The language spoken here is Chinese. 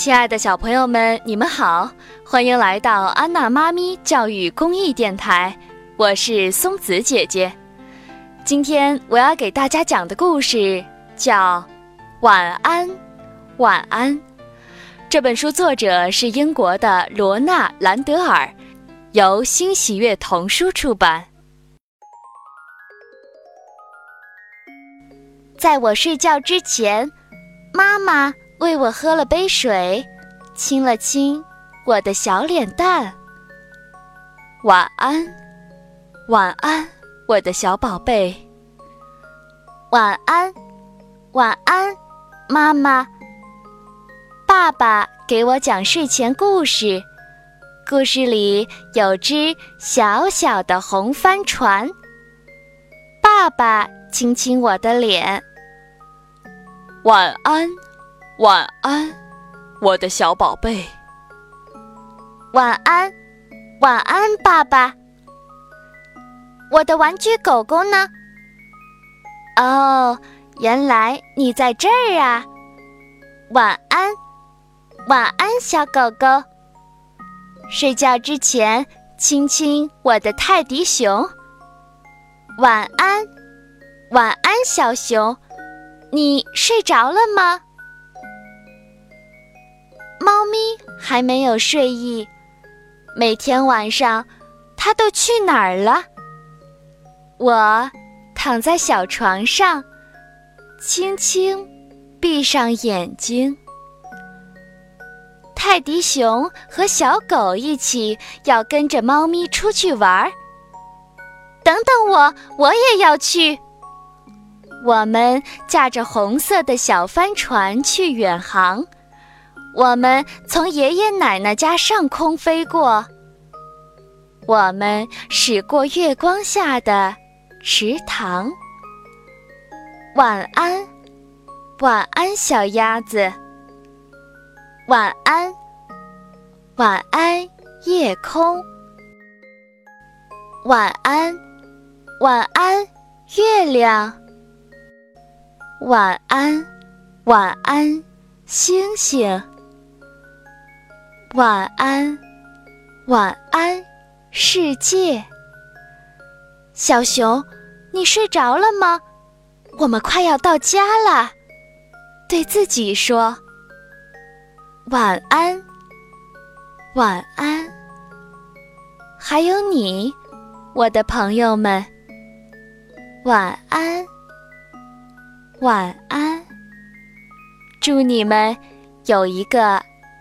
亲爱的小朋友们，你们好，欢迎来到安娜妈咪教育公益电台，我是松子姐姐。今天我要给大家讲的故事叫《晚安，晚安》。这本书作者是英国的罗纳·兰德尔，由新喜悦童书出版。在我睡觉之前，妈妈。为我喝了杯水，亲了亲我的小脸蛋。晚安，晚安，我的小宝贝。晚安，晚安，妈妈。爸爸给我讲睡前故事，故事里有只小小的红帆船。爸爸亲亲我的脸。晚安。晚安，我的小宝贝。晚安，晚安，爸爸。我的玩具狗狗呢？哦，原来你在这儿啊！晚安，晚安，小狗狗。睡觉之前亲亲我的泰迪熊。晚安，晚安，小熊。你睡着了吗？猫咪还没有睡意，每天晚上，它都去哪儿了？我躺在小床上，轻轻闭上眼睛。泰迪熊和小狗一起要跟着猫咪出去玩儿。等等我，我也要去。我们驾着红色的小帆船去远航。我们从爷爷奶奶家上空飞过，我们驶过月光下的池塘。晚安，晚安，小鸭子。晚安，晚安，夜空。晚安，晚安，月亮。晚安，晚安，星星。晚安，晚安，世界。小熊，你睡着了吗？我们快要到家了。对自己说：晚安，晚安。还有你，我的朋友们。晚安，晚安。祝你们有一个。